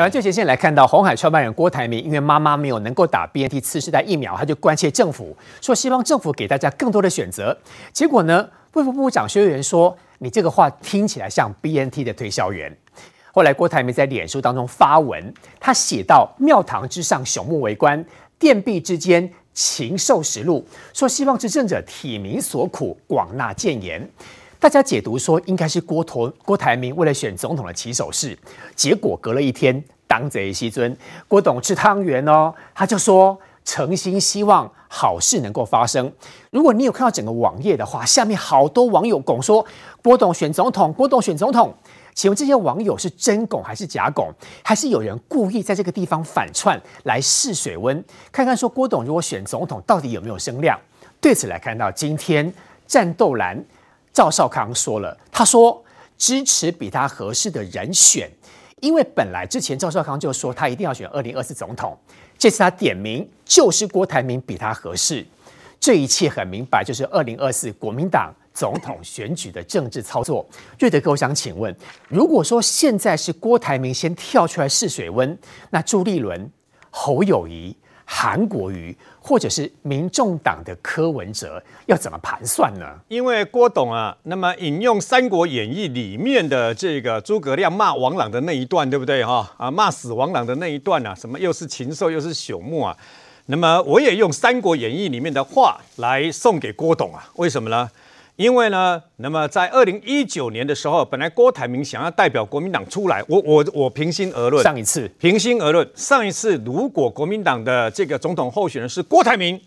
台湾最前线来看到，红海创办人郭台铭因为妈妈没有能够打 BNT 次世代疫苗，他就关切政府，说希望政府给大家更多的选择。结果呢，卫福部长薛元说：“你这个话听起来像 BNT 的推销员。”后来郭台铭在脸书当中发文，他写到：“庙堂之上，朽木为官；殿壁之间，禽兽食禄。”说希望执政者体民所苦，广纳谏言。大家解读说，应该是郭头郭台铭为了选总统的起手式，结果隔了一天，当贼西尊郭董吃汤圆哦，他就说诚心希望好事能够发生。如果你有看到整个网页的话，下面好多网友拱说郭董选总统，郭董选总统。请问这些网友是真拱还是假拱？还是有人故意在这个地方反串来试水温，看看说郭董如果选总统到底有没有声量？对此来看到今天战斗蓝。赵少康说了，他说支持比他合适的人选，因为本来之前赵少康就说他一定要选二零二四总统，这次他点名就是郭台铭比他合适，这一切很明白，就是二零二四国民党总统选举的政治操作。瑞德哥，我想请问，如果说现在是郭台铭先跳出来试水温，那朱立伦、侯友宜。韩国瑜或者是民众党的柯文哲要怎么盘算呢？因为郭董啊，那么引用《三国演义》里面的这个诸葛亮骂王朗的那一段，对不对哈？啊，骂死王朗的那一段啊，什么又是禽兽又是朽木啊？那么我也用《三国演义》里面的话来送给郭董啊？为什么呢？因为呢，那么在二零一九年的时候，本来郭台铭想要代表国民党出来，我我我平心而论，上一次平心而论，上一次如果国民党的这个总统候选人是郭台铭，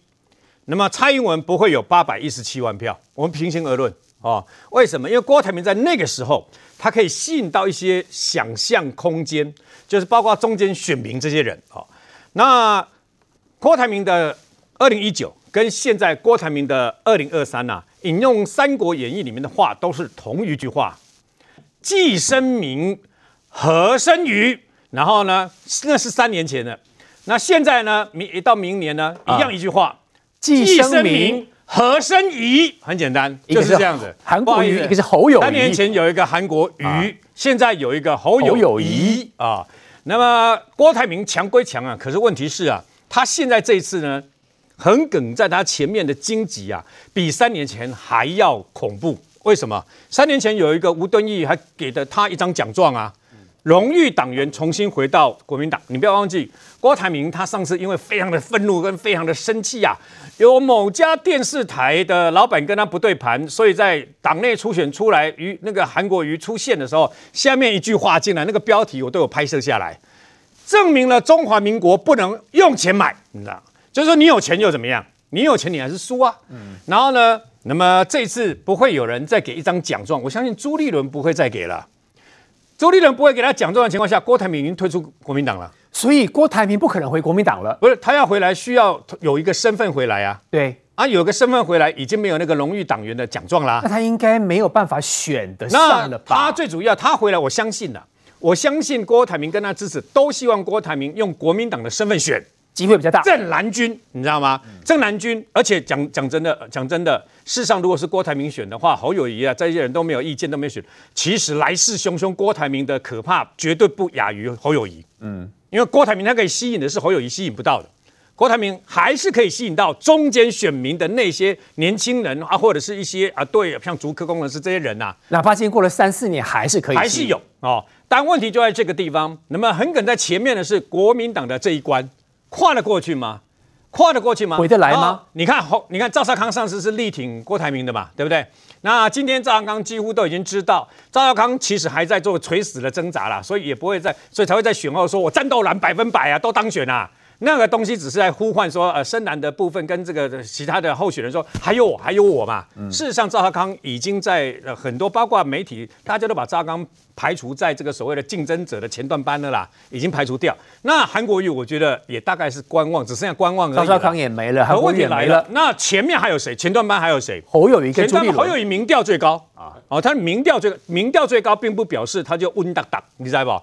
那么蔡英文不会有八百一十七万票。我们平心而论哦，为什么？因为郭台铭在那个时候，他可以吸引到一些想象空间，就是包括中间选民这些人哦。那郭台铭的二零一九跟现在郭台铭的二零二三呐。引用《三国演义》里面的话，都是同一句话：“既生民，何生瑜？”然后呢，那是三年前的。那现在呢，明一到明年呢，一样一句话：“既生民，何生疑？” 很简单，就是这样子。韩国瑜，一个是侯友宜。三年前有一个韩国瑜，现在有一个侯友谊啊。那么郭台铭强归强啊，可是问题是啊，他现在这一次呢？横梗在他前面的荆棘啊，比三年前还要恐怖。为什么？三年前有一个吴敦义还给了他一张奖状啊，荣誉党员重新回到国民党。你不要忘记，郭台铭他上次因为非常的愤怒跟非常的生气啊，有某家电视台的老板跟他不对盘，所以在党内初选出来，与那个韩国瑜出现的时候，下面一句话进来，那个标题我都有拍摄下来，证明了中华民国不能用钱买，你知道。就是说，你有钱又怎么样？你有钱，你还是输啊。嗯。然后呢，那么这次不会有人再给一张奖状，我相信朱立伦不会再给了。朱立伦不会给他奖状的情况下，郭台铭已经退出国民党了，所以郭台铭不可能回国民党了。不是，他要回来需要有一个身份回来啊。对。啊，有个身份回来，已经没有那个荣誉党员的奖状啦。那他应该没有办法选得上了吧？他最主要，他回来，我相信了，我相信郭台铭跟他支持都希望郭台铭用国民党的身份选。机会比较大，正蓝军，你知道吗？正蓝军，而且讲讲真的，讲真的，事实上，如果是郭台铭选的话，侯友谊啊，这些人都没有意见，都没有选。其实来势汹汹，郭台铭的可怕绝对不亚于侯友谊。嗯，因为郭台铭他可以吸引的是侯友谊吸引不到的，郭台铭还是可以吸引到中间选民的那些年轻人啊，或者是一些啊，对，像竹科工程师这些人呐、啊，哪怕经过了三四年，还是可以，还是有哦。但问题就在这个地方，那么横梗在前面的是国民党的这一关。跨得过去吗？跨得过去吗？回得来吗？你看，侯，你看赵少康上次是力挺郭台铭的嘛，对不对？那今天赵少康几乎都已经知道，赵少康其实还在做垂死的挣扎啦，所以也不会在，所以才会在选后说我战斗蓝百分百啊，都当选啊。那个东西只是在呼唤说，呃，深蓝的部分跟这个其他的候选人说，还有我，还有我嘛。嗯、事实上，赵少康已经在呃很多包括媒体，大家都把赵少康排除在这个所谓的竞争者的前段班了啦，已经排除掉。那韩国瑜，我觉得也大概是观望，只剩下观望而已。赵少康也没了，韩国瑜也没了。那前面还有谁？前段班还有谁？侯友谊跟朱立伦。侯友谊民调最高啊，哦，他民调最民调最高，并不表示他就稳当当，你知道不？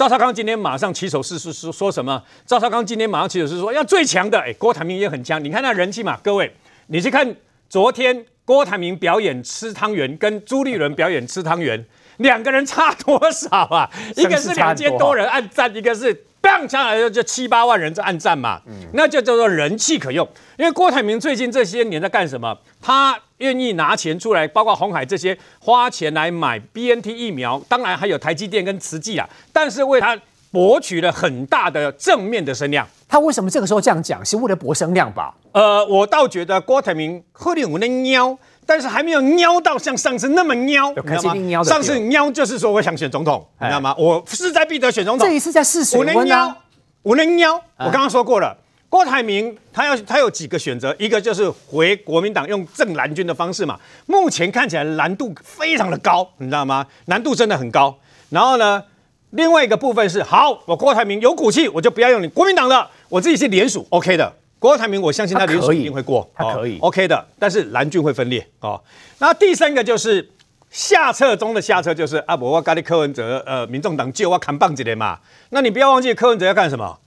赵少康今天马上起手式是说说什么？赵少康今天马上起手是说要最强的，哎，郭台铭也很强，你看那人气嘛，各位，你去看昨天郭台铭表演吃汤圆，跟朱立伦表演吃汤圆，两个人差多少啊？一个是两千多人按赞，一个是棒下来就七八万人在按赞嘛，嗯、那就叫做人气可用。因为郭台铭最近这些年在干什么？他愿意拿钱出来，包括鸿海这些花钱来买 BNT 疫苗，当然还有台积电跟慈济啊，但是为他博取了很大的正面的声量。他为什么这个时候这样讲？是为了博声量吧？呃，我倒觉得郭台铭喝点我的喵，但是还没有喵到像上次那么喵，你知道吗？上次喵就是说我想选总统，你知道吗？我势在必得选总统。这一次在试水温啊，我能喵，我刚刚说过了，郭台铭他要他有几个选择，一个就是回国民党用正蓝军的方式嘛，目前看起来难度非常的高，你知道吗？难度真的很高。然后呢，另外一个部分是，好，我郭台铭有骨气，我就不要用你国民党的。我自己是联署，OK 的。郭台铭，我相信他联署一定会过，他可以、哦、OK 的。但是蓝军会分裂哦。那第三个就是下策中的下策，就是啊，我我咖喱柯文哲，呃，民众党就要扛棒子的嘛。那你不要忘记柯文哲要干什么？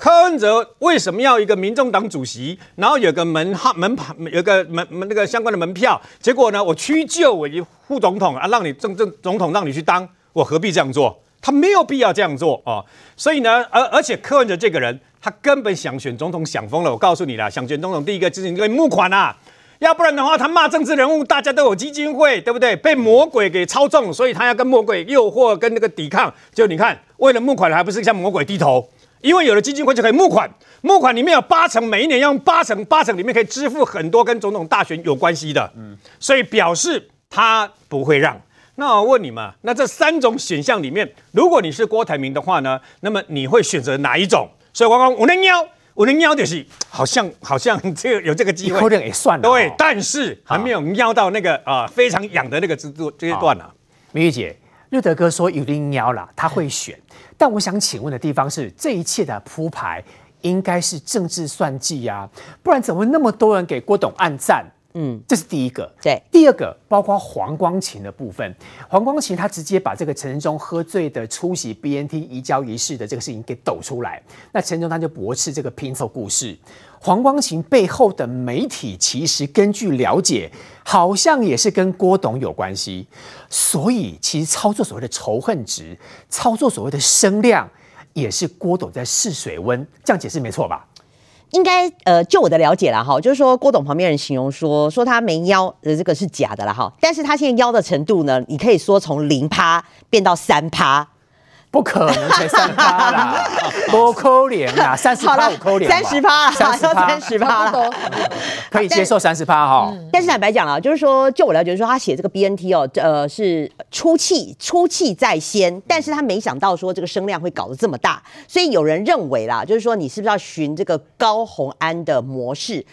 柯文哲为什么要一个民众党主席？然后有个门号门牌，有个门门那个相关的门票。结果呢，我屈就我一副总统啊，让你正正总统让你去当，我何必这样做？他没有必要这样做哦。所以呢，而而且柯文哲这个人。他根本想选总统想疯了，我告诉你啦，想选总统第一个就是因为募款啊，要不然的话他骂政治人物，大家都有基金会，对不对？被魔鬼给操纵，所以他要跟魔鬼诱惑，跟那个抵抗。就你看，为了募款还不是向魔鬼低头？因为有了基金会就可以募款，募款里面有八成，每一年要用八成，八成里面可以支付很多跟总统大选有关系的，嗯，所以表示他不会让。那我问你们，那这三种选项里面，如果你是郭台铭的话呢，那么你会选择哪一种？所以我讲，我能喵，我能喵就是好像 好像这个有这个机会，也算了，对，但是还没有喵到那个啊、呃、非常痒的那个制度阶段呢。明玉姐，瑞德哥说有点喵了，他会选，但我想请问的地方是，这一切的铺排应该是政治算计呀、啊，不然怎么会那么多人给郭董按赞？嗯，这是第一个。对，第二个包括黄光琴的部分，黄光琴他直接把这个陈时中喝醉的出席 BNT 移交仪式的这个事情给抖出来，那陈时中他就驳斥这个拼凑故事。黄光芹背后的媒体其实根据了解，好像也是跟郭董有关系，所以其实操作所谓的仇恨值，操作所谓的声量，也是郭董在试水温。这样解释没错吧？应该呃，就我的了解啦哈，就是说郭董旁边人形容说说他没腰的，这个是假的啦哈，但是他现在腰的程度呢，你可以说从零趴变到三趴。不可能才三趴啦，多扣脸啦，三十趴五扣脸，三十趴，三十趴，三十趴，可以接受三十趴哈。但是坦白讲了，就是说，就我了解，就是说他写这个 BNT 哦，呃，是出气出气在先，但是他没想到说这个声量会搞得这么大，所以有人认为啦，就是说你是不是要循这个高红安的模式？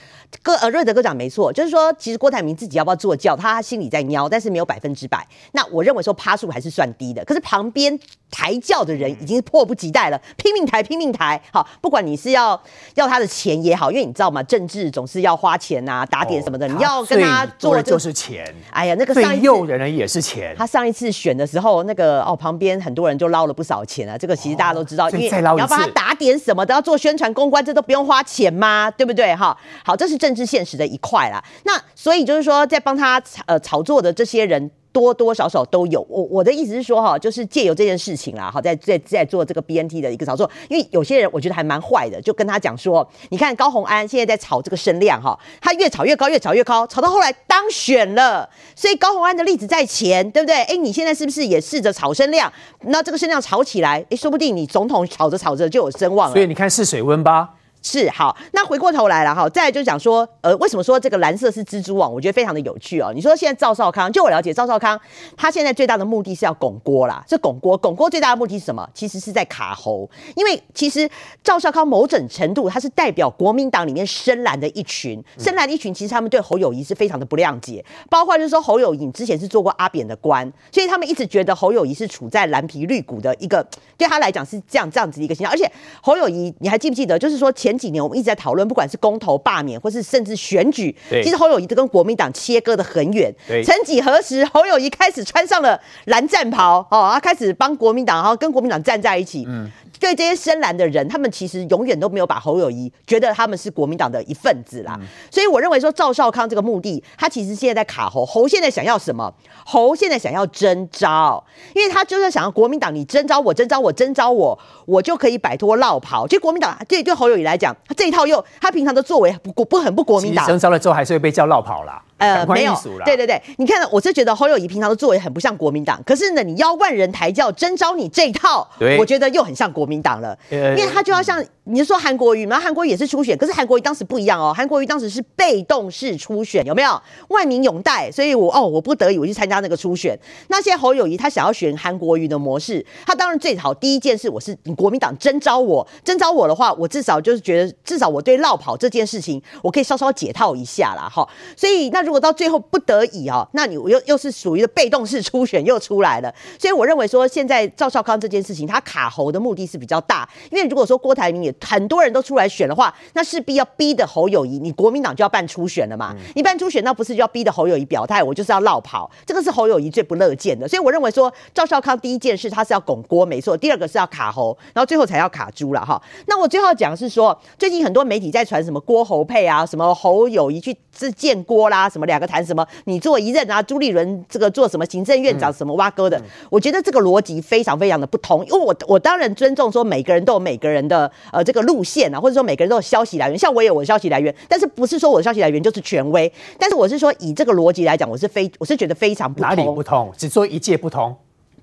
哥呃，瑞德哥讲没错，就是说其实郭台铭自己要不要做教，他心里在瞄，但是没有百分之百。那我认为说趴数还是算低的，可是旁边抬轿的人已经迫不及待了，拼命抬拼命抬。好，不管你是要要他的钱也好，因为你知道吗？政治总是要花钱呐、啊，打点什么的，哦、你要跟他做、这个、就是钱。哎呀，那个上诱人的也是钱。他上一次选的时候，那个哦旁边很多人就捞了不少钱啊。这个其实大家都知道，哦、因为你要帮他打点什么的，要做宣传公关，这都不用花钱吗？对不对？哈，好，这是政治现实的一块啦。那所以就是说，在帮他呃炒作的这些人。多多少少都有，我我的意思是说哈，就是借由这件事情啦，好在在在做这个 BNT 的一个炒作，因为有些人我觉得还蛮坏的，就跟他讲说，你看高虹安现在在炒这个声量哈，他越炒越高，越炒越高，炒到后来当选了，所以高虹安的例子在前，对不对？哎，你现在是不是也试着炒声量？那这个声量炒起来，哎，说不定你总统炒着炒着就有声望了。所以你看试水温吧。是好，那回过头来了哈，再来就讲说，呃，为什么说这个蓝色是蜘蛛网？我觉得非常的有趣哦。你说现在赵少康，就我了解，赵少康他现在最大的目的是要拱锅啦，是拱锅，拱锅最大的目的是什么？其实是在卡侯，因为其实赵少康某种程度他是代表国民党里面深蓝的一群，深蓝的一群其实他们对侯友谊是非常的不谅解，包括就是说侯友谊之前是做过阿扁的官，所以他们一直觉得侯友谊是处在蓝皮绿骨的一个，对他来讲是这样这样子的一个形象，而且侯友谊你还记不记得，就是说前几年我们一直在讨论，不管是公投、罢免，或是甚至选举，其实侯友谊都跟国民党切割的很远。曾几何时，侯友谊开始穿上了蓝战袍，哦，他开始帮国民党，然后跟国民党站在一起。嗯，对这些深蓝的人，他们其实永远都没有把侯友谊觉得他们是国民党的一份子啦。嗯、所以我认为说赵少康这个目的，他其实现在在卡侯。侯现在想要什么？侯现在想要征召，因为他就是想要国民党，你征召我，征召我，征召我，我就可以摆脱落跑。其实国民党对对侯友谊来讲，他这一套又他平常的作为不不很不国民党，征召了之后还是会被叫绕跑了。呃，没有，对对对，你看，我是觉得侯友谊平常的作为很不像国民党，可是呢，你邀万人抬轿征召你这一套，我觉得又很像国民党了，呃、因为他就要像。你是说韩国瑜吗？韩国瑜也是初选，可是韩国瑜当时不一样哦。韩国瑜当时是被动式初选，有没有？万民拥戴，所以我哦，我不得已我去参加那个初选。那现在侯友谊他想要选韩国瑜的模式，他当然最好第一件事，我是你国民党征召我，征召我的话，我至少就是觉得至少我对落跑这件事情，我可以稍稍解套一下啦。哈。所以那如果到最后不得已哦，那你又又是属于的被动式初选又出来了。所以我认为说现在赵少康这件事情，他卡喉的目的是比较大，因为如果说郭台铭也。很多人都出来选的话，那势必要逼的侯友谊，你国民党就要办初选了嘛？嗯、你办初选，那不是就要逼的侯友谊表态？我就是要落跑，这个是侯友谊最不乐见的。所以我认为说，赵少康第一件事他是要拱郭，没错；第二个是要卡喉，然后最后才要卡猪了哈。那我最后讲的是说，最近很多媒体在传什么郭侯配啊，什么侯友谊去自见郭啦，什么两个谈什么你做一任啊，朱立伦这个做什么行政院长什么挖哥的，嗯、我觉得这个逻辑非常非常的不同。因为我我当然尊重说每个人都有每个人的呃这个路线啊，或者说每个人都有消息来源，像我也有我的消息来源，但是不是说我的消息来源就是权威？但是我是说以这个逻辑来讲，我是非我是觉得非常不同。哪里不同？只说一届不同。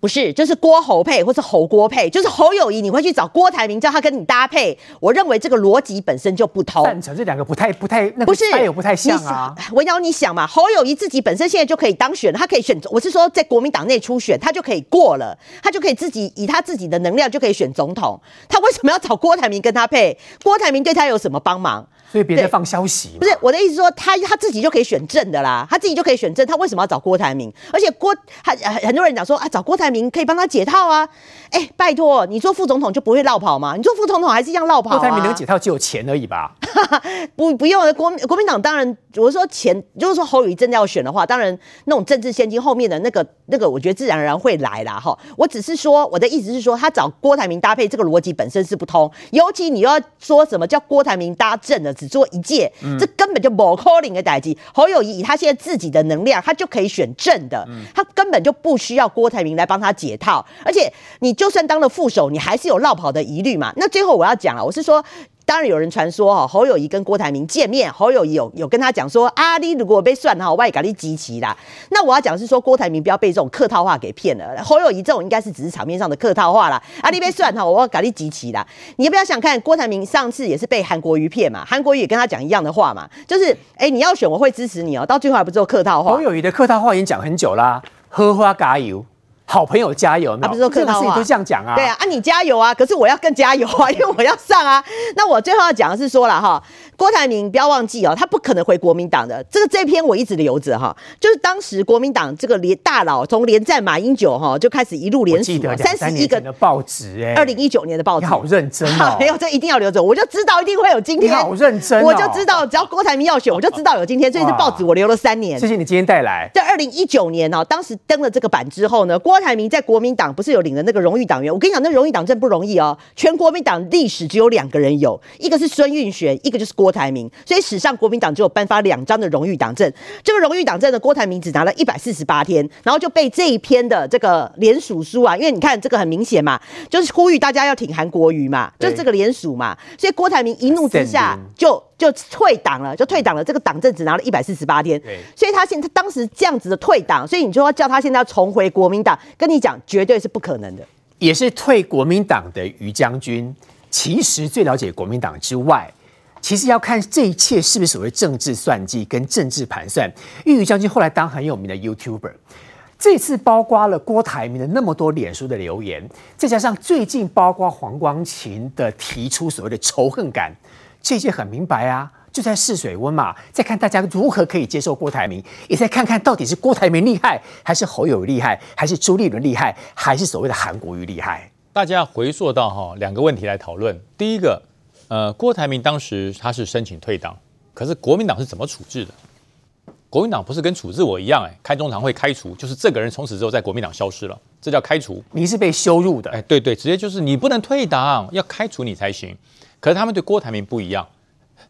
不是，就是郭侯配，或是侯郭配，就是侯友谊，你会去找郭台铭叫他跟你搭配。我认为这个逻辑本身就不通。赞成这两个不太不太，那不是也不太像啊。文瑶，你想嘛，侯友谊自己本身现在就可以当选，他可以选。我是说，在国民党内初选，他就可以过了，他就可以自己以他自己的能量就可以选总统。他为什么要找郭台铭跟他配？郭台铭对他有什么帮忙？所以别再放消息。不是我的意思说，他他自己就可以选正的啦，他自己就可以选正。他为什么要找郭台铭？而且郭很很多人讲说啊，找郭台铭可以帮他解套啊。哎、欸，拜托，你做副总统就不会落跑吗？你做副总统还是一样落跑啊。郭台铭能解套只有钱而已吧？不不用，国国民党当然，我说钱，就是说侯友宜真的要选的话，当然那种政治献金后面的那个那个，我觉得自然而然会来啦。哈。我只是说，我的意思是说，他找郭台铭搭配这个逻辑本身是不通，尤其你要说什么叫郭台铭搭正的。只做一届，嗯、这根本就不可能的代际。侯友谊以他现在自己的能量，他就可以选正的，嗯、他根本就不需要郭台铭来帮他解套。而且你就就算当了副手，你还是有落跑的疑虑嘛。那最后我要讲了，我是说。当然有人传说哈，侯友宜跟郭台铭见面，侯友宜有有跟他讲说啊，你如果被算哈，我也给你集齐啦。那我要讲是说，郭台铭不要被这种客套话给骗了。侯友宜这种应该是只是场面上的客套话啦。啊，你被算哈，我要给你集齐啦。你要不要想看郭台铭上次也是被韩国瑜骗嘛？韩国瑜也跟他讲一样的话嘛，就是哎、你要选我会支持你哦、到最后还不做客套话。侯友宜的客套话已经讲很久啦，荷花加油。好朋友加油，他不是说客套话都这样讲啊？对啊，啊你加油啊！可是我要更加油啊，因为我要上啊。那我最后要讲的是说了哈，郭台铭不要忘记哦，他不可能回国民党的。这个这篇我一直留着哈，就是当时国民党这个连大佬从连战马英九哈就开始一路连署三十一个的报纸哎，二零一九年的报纸，你好认真哦。没有，这一定要留着，我就知道一定会有今天。你好认真，我就知道只要郭台铭要选，我就知道有今天。这是报纸我留了三年。谢谢你今天带来。在二零一九年哦，当时登了这个版之后呢，郭台铭在国民党不是有领了那个荣誉党员？我跟你讲，那荣誉党真不容易哦。全国民党历史只有两个人有，一个是孙运璇，一个就是郭台铭。所以史上国民党只有颁发两张的荣誉党证。这个荣誉党证的郭台铭只拿了一百四十八天，然后就被这一篇的这个联署书啊，因为你看这个很明显嘛，就是呼吁大家要挺韩国瑜嘛，就是这个联署嘛。所以郭台铭一怒之下就就退党了，就退党了。这个党证只拿了一百四十八天，所以他现他当时这样子的退党，所以你就要叫他现在要重回国民党，跟你讲绝。绝对是不可能的，也是退国民党的于将军，其实最了解国民党之外，其实要看这一切是不是所谓政治算计跟政治盘算。玉宇将军后来当很有名的 YouTuber，这次包括了郭台铭的那么多脸书的留言，再加上最近包括黄光芹的提出所谓的仇恨感，这些很明白啊。就在试水温嘛，再看大家如何可以接受郭台铭，也再看看到底是郭台铭厉害，还是侯友厉害，还是朱立伦厉害，还是所谓的韩国瑜厉害？大家回溯到哈两个问题来讨论。第一个，呃，郭台铭当时他是申请退党，可是国民党是怎么处置的？国民党不是跟处置我一样，哎，开中常会开除，就是这个人从此之后在国民党消失了，这叫开除。你是被羞辱的，哎，对对，直接就是你不能退党，要开除你才行。可是他们对郭台铭不一样，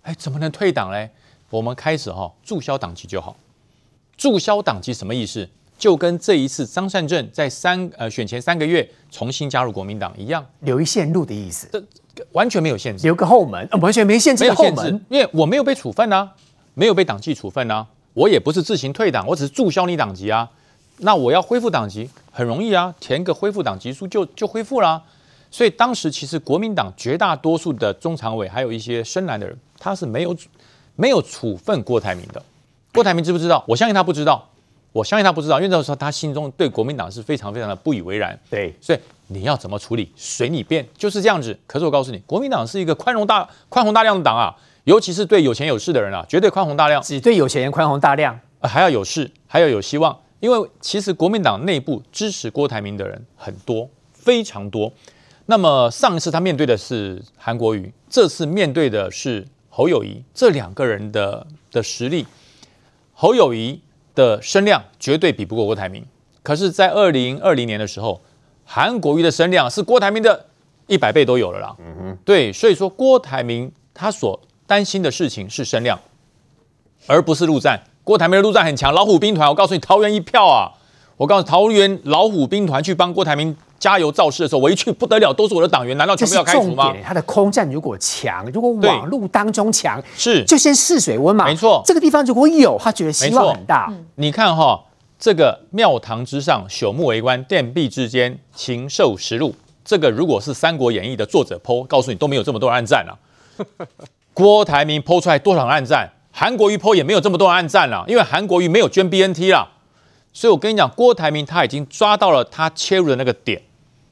哎，怎么能退党嘞？我们开始哈、哦，注销党籍就好。注销党籍什么意思？就跟这一次张善政在三呃选前三个月重新加入国民党一样，留一线路的意思。这完全没有限制，留个后门，完全没限制的后门。因为我没有被处分啊，没有被党纪处分啊，我也不是自行退党，我只是注销你党籍啊。那我要恢复党籍很容易啊，填个恢复党籍书就就恢复了。所以当时其实国民党绝大多数的中常委还有一些深蓝的人，他是没有没有处分郭台铭的。郭台铭知不知道？我相信他不知道。我相信他不知道，因为那时候他心中对国民党是非常非常的不以为然。对，所以你要怎么处理，随你便，就是这样子。可是我告诉你，国民党是一个宽容大宽宏大量的党啊，尤其是对有钱有势的人啊，绝对宽宏大量。只对有钱人宽宏大量，还要有势，还要有希望。因为其实国民党内部支持郭台铭的人很多，非常多。那么上一次他面对的是韩国瑜，这次面对的是侯友谊，这两个人的的实力，侯友宜。的声量绝对比不过郭台铭，可是，在二零二零年的时候，韩国瑜的声量是郭台铭的一百倍都有了啦。嗯哼，对，所以说郭台铭他所担心的事情是声量，而不是陆战。郭台铭的陆战很强，老虎兵团，我告诉你，桃园一票啊，我告诉桃园老虎兵团去帮郭台铭。加油造势的时候，我一去不得了，都是我的党员，难道全部要开除吗？他的空战如果强，如果网路当中强，是就先试水温嘛。没错，这个地方如果有，他觉得希望很大。你看哈、哦，这个庙堂之上，朽木为官，殿壁之间，禽兽食禄。这个如果是《三国演义》的作者 po，告诉你都没有这么多人暗赞了。郭台铭 po 出来多少人按赞？韩国瑜 po 也没有这么多人暗赞了，因为韩国瑜没有捐 BNT 了。所以我跟你讲，郭台铭他已经抓到了他切入的那个点。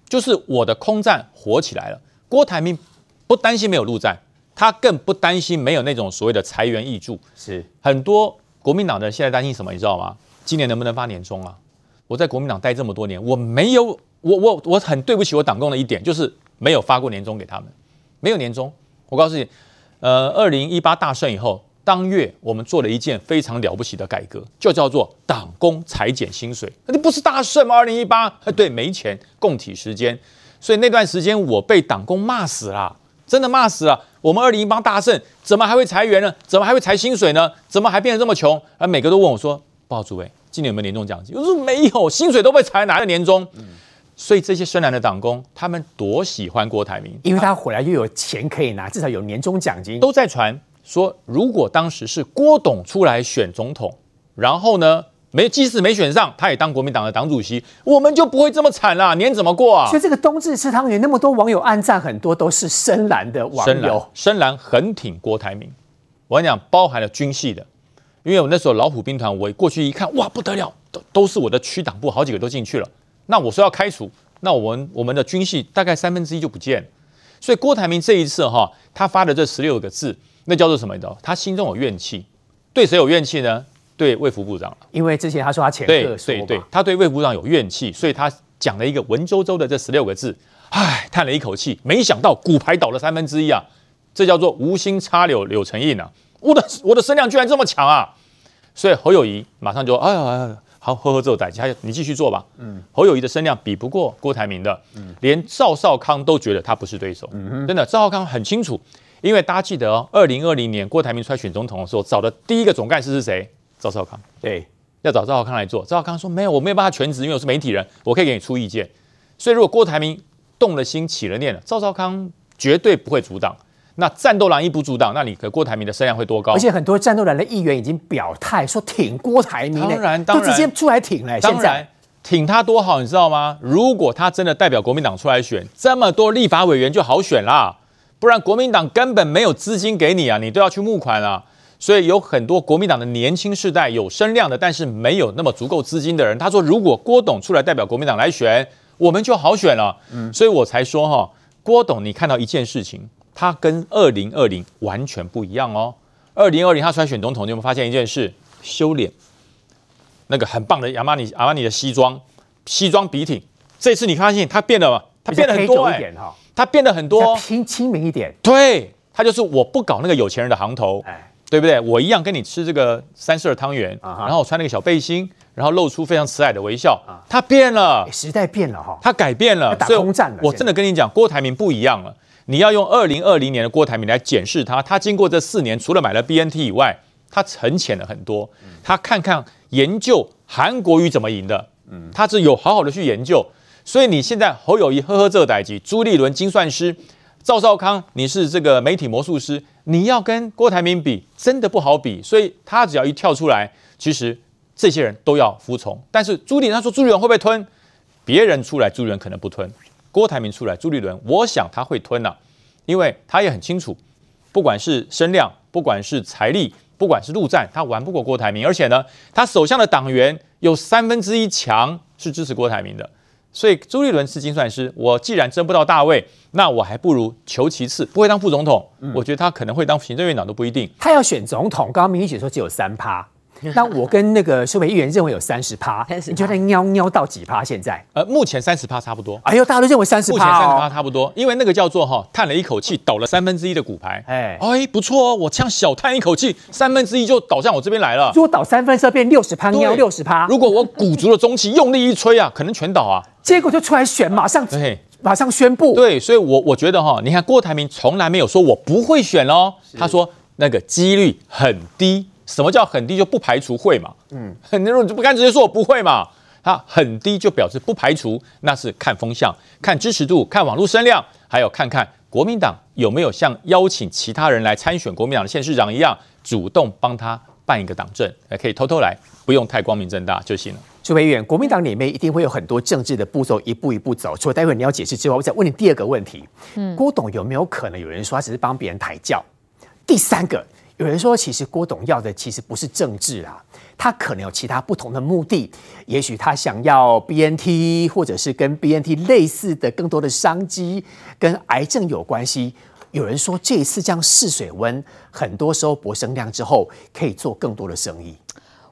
就是我的空战火起来了，郭台铭不担心没有陆战，他更不担心没有那种所谓的财源挹注。是很多国民党的人现在担心什么？你知道吗？今年能不能发年终啊？我在国民党待这么多年，我没有，我我我很对不起我党工的一点，就是没有发过年终给他们，没有年终。我告诉你，呃，二零一八大胜以后。当月我们做了一件非常了不起的改革，就叫做党工裁减薪水。那不是大胜吗？二零一八，对，没钱，共体时间。所以那段时间我被党工骂死了，真的骂死了。我们二零一八大胜，怎么还会裁员呢？怎么还会裁薪水呢？怎么还变得这么穷？而每个都问我说：“报告主委，今年有没有年终奖金？”我说：“没有，薪水都被裁，哪来的年终？”嗯、所以这些深蓝的党工，他们多喜欢郭台铭，因为他回来又有钱可以拿，至少有年终奖金，都在传。说如果当时是郭董出来选总统，然后呢，没即使没选上，他也当国民党的党主席，我们就不会这么惨啦，年怎么过啊？所以这个冬至吃汤圆，那么多网友暗赞，很多都是深蓝的网友，深蓝很挺郭台铭。我跟你讲，包含了军系的，因为我那时候老虎兵团，我过去一看，哇，不得了，都都是我的区党部，好几个都进去了。那我说要开除，那我们我们的军系大概三分之一就不见了。所以郭台铭这一次哈，他发的这十六个字。那叫做什么？你知道？他心中有怨气，对谁有怨气呢？对卫福部长。因为之前他说他前科，对对对，他对卫福部长有怨气，所以他讲了一个文绉绉的这十六个字，唉，叹了一口气，没想到骨牌倒了三分之一啊！这叫做无心插柳柳成荫啊！我的我的声量居然这么强啊！所以侯友谊马上就哎呀哎呀，好呵呵，这代还你继续做吧。嗯，侯友谊的声量比不过郭台铭的，嗯，连赵少康都觉得他不是对手。嗯，真的，赵少康很清楚。因为大家记得哦，二零二零年郭台铭出来选总统的时候，找的第一个总干事是谁？赵少康。对，要找赵少康来做。赵少康说：“没有，我没有办法全职，因为我是媒体人，我可以给你出意见。”所以，如果郭台铭动了心、起了念了，赵少康绝对不会阻挡。那战斗蓝一不阻挡，那你可郭台铭的声量会多高？而且很多战斗蓝的议员已经表态说挺郭台铭，当然，当然都直接出来挺了。当然，挺他多好，你知道吗？如果他真的代表国民党出来选，这么多立法委员就好选啦。不然国民党根本没有资金给你啊，你都要去募款啊。所以有很多国民党的年轻世代有声量的，但是没有那么足够资金的人，他说如果郭董出来代表国民党来选，我们就好选了。嗯，所以我才说哈，郭董，你看到一件事情，他跟二零二零完全不一样哦。二零二零他出来选总统，你有没有发现一件事？修脸，那个很棒的阿玛尼阿玛尼的西装，西装笔挺。这次你发现他变了，他变了很多哎。他变得很多，亲亲民一点，对，他就是我不搞那个有钱人的行头，哎，对不对？我一样跟你吃这个三色汤圆，啊然后我穿那个小背心，然后露出非常慈爱的微笑。他变了哎，时代变了哈。他改变了要，打空战了我真的跟你讲，郭台铭不一样了。你要用二零二零年的郭台铭来检视他，他经过这四年，除了买了 BNT 以外，他沉潜了很多。他看看研究韩国瑜怎么赢的，他是有好好的去研究。所以你现在侯友谊呵呵这代志，朱立伦精算师，赵少康你是这个媒体魔术师，你要跟郭台铭比，真的不好比。所以他只要一跳出来，其实这些人都要服从。但是朱立他说朱立伦会不会吞？别人出来，朱立伦可能不吞；郭台铭出来，朱立伦我想他会吞呐、啊，因为他也很清楚，不管是声量，不管是财力，不管是陆战，他玩不过郭台铭。而且呢，他手下的党员有三分之一强是支持郭台铭的。所以朱立伦是精算师，我既然争不到大位，那我还不如求其次，不会当副总统。我觉得他可能会当行政院长都不一定。他要选总统，刚刚明玉姐说只有三趴，那我跟那个苏培议员认为有三十趴，30%你觉得喵喵到几趴？现在？呃，目前三十趴差不多。哎呦，大家都认为三十趴目前三十趴哦。差不多，因为那个叫做哈，叹了一口气，倒了三分之一的骨牌。哎哎，不错哦，我这样小叹一口气，三分之一就倒向我这边来了。如果倒三分之二变六十趴，对喵六十趴，如果我鼓足了中气，用力一吹啊，可能全倒啊。结果就出来选，马上对马上宣布。对，所以我我觉得哈，你看郭台铭从来没有说我不会选哦，他说那个几率很低。什么叫很低？就不排除会嘛。嗯，很多人就不敢直接说我不会嘛。他很低就表示不排除，那是看风向、看支持度、看网络声量，还有看看国民党有没有像邀请其他人来参选国民党的县市长一样，主动帮他办一个党证，还可以偷偷来，不用太光明正大就行了。朱培议员，国民党里面一定会有很多政治的步骤，一步一步走。除了待会你要解释之外，我再问你第二个问题：嗯，郭董有没有可能有人说他只是帮别人抬轿？第三个，有人说其实郭董要的其实不是政治啊，他可能有其他不同的目的，也许他想要 BNT，或者是跟 BNT 类似的更多的商机，跟癌症有关系。有人说这一次这样试水温，很多时候博声量之后可以做更多的生意。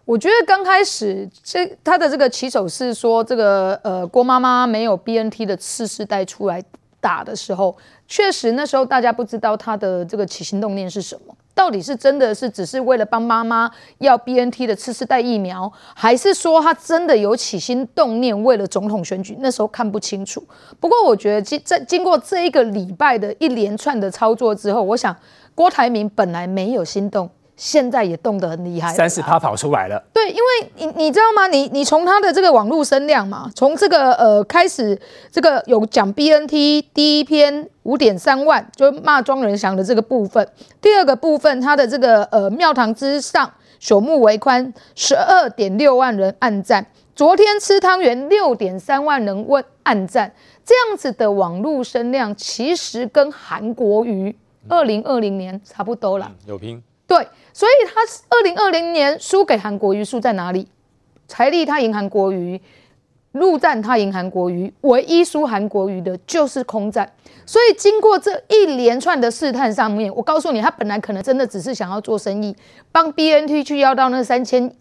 我觉得刚开始这他的这个起手是说，这个呃郭妈妈没有 BNT 的次世代出来打的时候，确实那时候大家不知道他的这个起心动念是什么，到底是真的是只是为了帮妈妈要 BNT 的次世代疫苗，还是说他真的有起心动念为了总统选举？那时候看不清楚。不过我觉得经在经过这一个礼拜的一连串的操作之后，我想郭台铭本来没有心动。现在也动得很厉害，三十趴跑出来了。对，因为你你知道吗？你你从他的这个网络声量嘛，从这个呃开始，这个有讲 BNT 第一篇五点三万，就骂庄人祥的这个部分；第二个部分，他的这个呃庙堂之上朽木为宽，十二点六万人暗赞；昨天吃汤圆六点三万人问暗赞，这样子的网络声量，其实跟韩国瑜二零二零年差不多了，有拼。对，所以他二零二零年输给韩国瑜输在哪里？财力他赢韩国瑜，陆战他赢韩国瑜，唯一输韩国瑜的就是空战。所以经过这一连串的试探上面，我告诉你，他本来可能真的只是想要做生意，帮 BNT 去要到那三千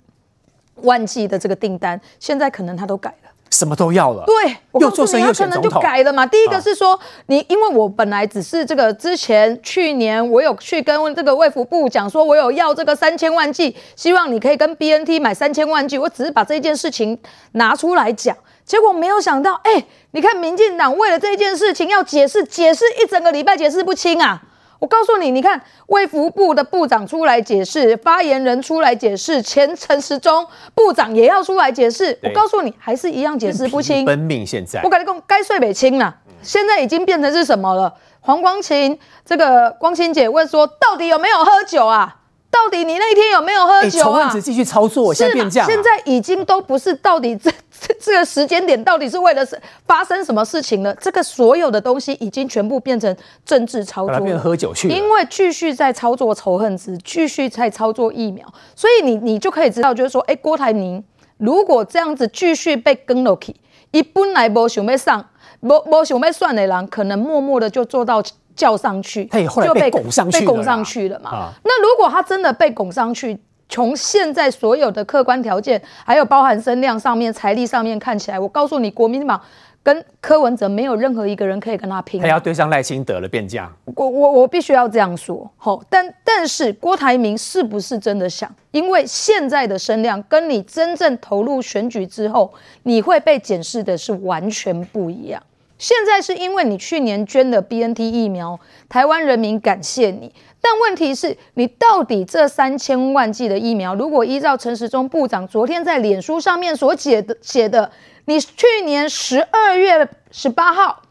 万计的这个订单，现在可能他都改了。什么都要了，对，我又做生意又选总统，可能就改了嘛。第一个是说，你因为我本来只是这个之前去年我有去跟这个卫福部讲说，我有要这个三千万剂，希望你可以跟 BNT 买三千万剂，我只是把这件事情拿出来讲，结果没有想到，哎，你看民进党为了这件事情要解释，解释一整个礼拜解释不清啊。我告诉你，你看卫福部的部长出来解释，发言人出来解释，前陈时中部长也要出来解释。我告诉你，还是一样解释不清。奔命现在，我跟你讲，该睡北清了。现在已经变成是什么了？黄光芹这个光芹姐问说，到底有没有喝酒啊？到底你那天有没有喝酒啊？仇恨值继续操作，现在变这样。现在已经都不是到底这这这个时间点到底是为了发生什么事情了？这个所有的东西已经全部变成政治操作，变成喝酒去。因为继续在操作仇恨值，继续在操作疫苗，所以你你就可以知道，就是说，哎，郭台铭如果这样子继续被跟落去，一本来没想要上，没没想要算的人，可能默默的就做到。叫上去，他也后来被拱上去，被拱上去了嘛？啊、那如果他真的被拱上去，从现在所有的客观条件，还有包含声量上面、财力上面看起来，我告诉你，国民党跟柯文哲没有任何一个人可以跟他拼。他要对上赖清德了，变价。我我我必须要这样说，好，但但是郭台铭是不是真的想？因为现在的声量跟你真正投入选举之后，你会被检视的是完全不一样。现在是因为你去年捐的 BNT 疫苗，台湾人民感谢你。但问题是你到底这三千万剂的疫苗，如果依照陈时中部长昨天在脸书上面所写的写的，你去年十二月十八号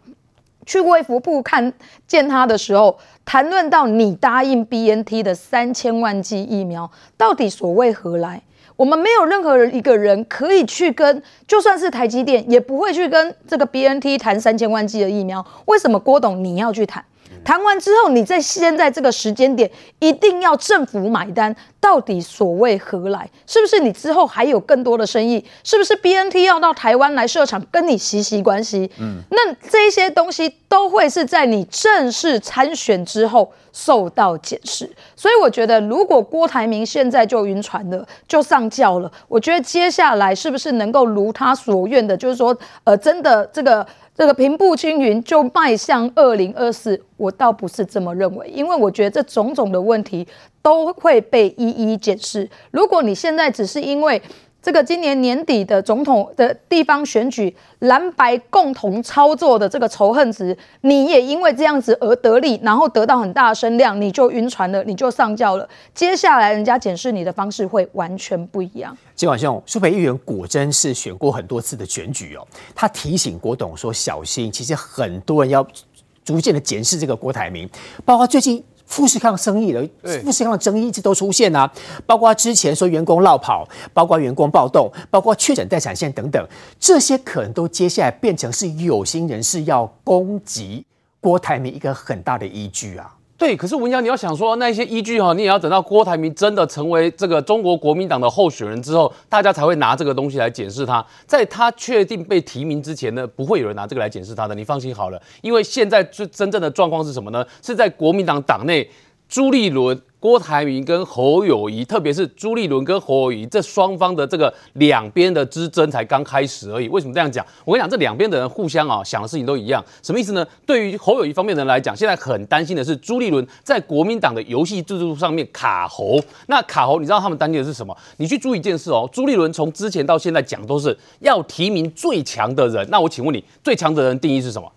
去卫福部看见他的时候，谈论到你答应 BNT 的三千万剂疫苗，到底所为何来？我们没有任何一个人可以去跟，就算是台积电，也不会去跟这个 BNT 谈三千万剂的疫苗。为什么郭董你要去谈？谈完之后，你在现在这个时间点一定要政府买单，到底所为何来？是不是你之后还有更多的生意？是不是 BNT 要到台湾来设厂，跟你息息关系？嗯，那这些东西都会是在你正式参选之后受到检视。所以我觉得，如果郭台铭现在就晕船了，就上轿了，我觉得接下来是不是能够如他所愿的，就是说，呃，真的这个。这个平步青云就迈向二零二四，我倒不是这么认为，因为我觉得这种种的问题都会被一一检视。如果你现在只是因为这个今年年底的总统的地方选举蓝白共同操作的这个仇恨值，你也因为这样子而得利，然后得到很大的声量，你就晕船了，你就上轿了。接下来人家检视你的方式会完全不一样。今晚上苏培议员果真是选过很多次的选举哦，他提醒郭董说小心，其实很多人要逐渐的检视这个郭台铭，包括最近富士康生意的富士康的争议一直都出现啊，包括之前说员工落跑，包括员工暴动，包括确诊待产线等等，这些可能都接下来变成是有心人士要攻击郭台铭一个很大的依据啊。对，可是文扬，你要想说那些依据哈，你也要等到郭台铭真的成为这个中国国民党的候选人之后，大家才会拿这个东西来检视他。在他确定被提名之前呢，不会有人拿这个来检视他的，你放心好了。因为现在最真正的状况是什么呢？是在国民党党内，朱立伦。郭台铭跟侯友谊，特别是朱立伦跟侯友谊这双方的这个两边的之争才刚开始而已。为什么这样讲？我跟你讲，这两边的人互相啊想的事情都一样，什么意思呢？对于侯友谊方面的人来讲，现在很担心的是朱立伦在国民党的游戏制度上面卡侯。那卡侯，你知道他们担心的是什么？你去注意一件事哦，朱立伦从之前到现在讲都是要提名最强的人。那我请问你，最强的人定义是什么？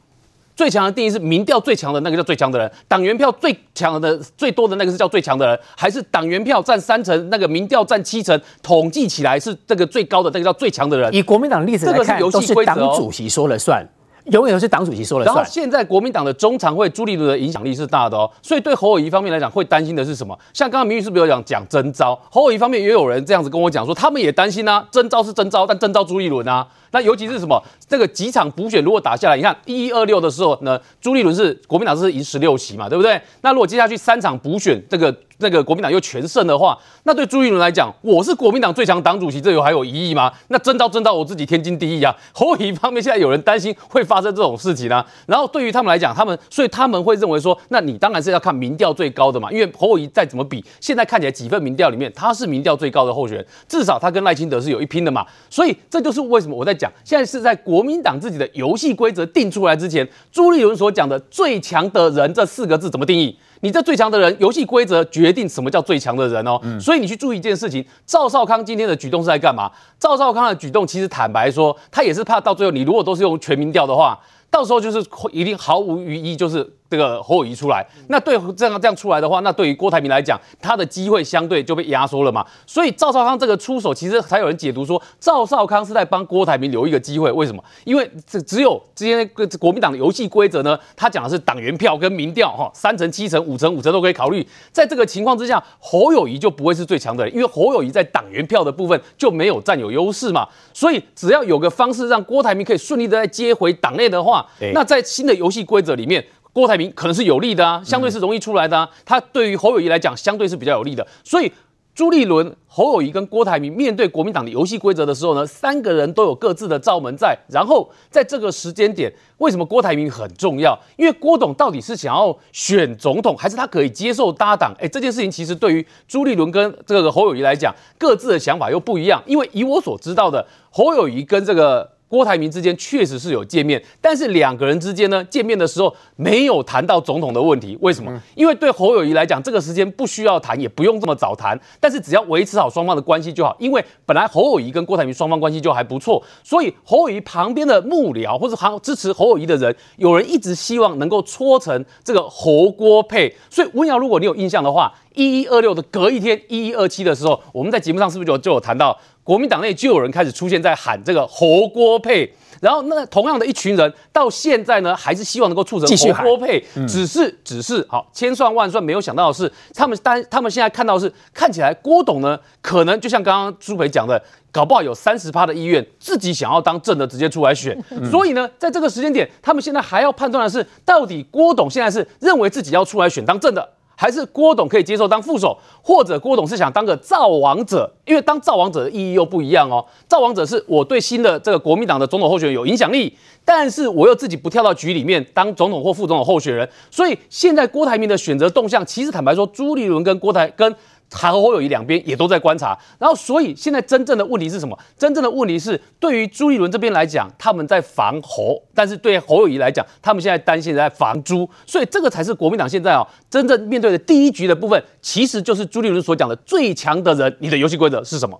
最强的定义是民调最强的那个叫最强的人，党员票最强的最多的那个是叫最强的人，还是党员票占三成，那个民调占七成，统计起来是这个最高的那个叫最强的人？以国民党的例子来看，这个是游戏规则主席说了算。永远都是党主席说了算。然后现在国民党的中常会朱立伦的影响力是大的哦，所以对侯友谊方面来讲，会担心的是什么？像刚刚明玉是不是有讲讲征召？侯友谊方面也有人这样子跟我讲说，他们也担心啊，征召是征召，但征召朱立伦啊。那尤其是什么？这个几场补选如果打下来，你看一一二六的时候呢，朱立伦是国民党是赢十六席嘛，对不对？那如果接下去三场补选，这个那个国民党又全胜的话，那对朱立伦来讲，我是国民党最强党主席，这有还有疑义吗？那真到真到我自己天经地义啊。侯友方面现在有人担心会发生这种事情啊。然后对于他们来讲，他们所以他们会认为说，那你当然是要看民调最高的嘛，因为侯友宜再怎么比，现在看起来几份民调里面他是民调最高的候选人，至少他跟赖清德是有一拼的嘛。所以这就是为什么我在讲，现在是在国民党自己的游戏规则定出来之前，朱立伦所讲的最强的人这四个字怎么定义？你这最强的人，游戏规则决定什么叫最强的人哦。嗯、所以你去注意一件事情，赵少康今天的举动是在干嘛？赵少康的举动其实坦白说，他也是怕到最后你如果都是用全民调的话，到时候就是一定毫无余意就是。这个侯友谊出来，那对这样这样出来的话，那对于郭台铭来讲，他的机会相对就被压缩了嘛。所以赵少康这个出手，其实才有人解读说赵少康是在帮郭台铭留一个机会。为什么？因为这只有之前国民党的游戏规则呢，他讲的是党员票跟民调哈，三成、七成、五成、五成都可以考虑。在这个情况之下，侯友谊就不会是最强的人，因为侯友谊在党员票的部分就没有占有优势嘛。所以只要有个方式让郭台铭可以顺利的再接回党内的话，那在新的游戏规则里面。郭台铭可能是有利的啊，相对是容易出来的啊。他对于侯友谊来讲，相对是比较有利的。所以朱立伦、侯友谊跟郭台铭面对国民党的游戏规则的时候呢，三个人都有各自的罩门在。然后在这个时间点，为什么郭台铭很重要？因为郭董到底是想要选总统，还是他可以接受搭档？哎，这件事情其实对于朱立伦跟这个侯友谊来讲，各自的想法又不一样。因为以我所知道的，侯友谊跟这个。郭台铭之间确实是有见面，但是两个人之间呢，见面的时候没有谈到总统的问题。为什么？因为对侯友谊来讲，这个时间不需要谈，也不用这么早谈，但是只要维持好双方的关系就好。因为本来侯友谊跟郭台铭双方关系就还不错，所以侯友谊旁边的幕僚或者好支持侯友谊的人，有人一直希望能够搓成这个侯郭配。所以温瑶，如果你有印象的话，一一二六的隔一天，一一二七的时候，我们在节目上是不是就就有谈到，国民党内就有人开始出现在喊这个侯郭配，然后那同样的一群人到现在呢，还是希望能够促成侯郭配，只是只是好千算万算没有想到的是，他们当他们现在看到的是看起来郭董呢，可能就像刚刚朱培讲的，搞不好有三十趴的意愿自己想要当正的直接出来选，所以呢，在这个时间点，他们现在还要判断的是，到底郭董现在是认为自己要出来选当正的。还是郭董可以接受当副手，或者郭董是想当个造王者，因为当造王者的意义又不一样哦。造王者是我对新的这个国民党的总统候选人有影响力，但是我又自己不跳到局里面当总统或副总统候选人，所以现在郭台铭的选择动向，其实坦白说，朱立伦跟郭台跟。他和侯友谊两边也都在观察，然后所以现在真正的问题是什么？真正的问题是，对于朱立伦这边来讲，他们在防侯，但是对侯友谊来讲，他们现在担心在防朱，所以这个才是国民党现在哦真正面对的第一局的部分，其实就是朱立伦所讲的最强的人，你的游戏规则是什么？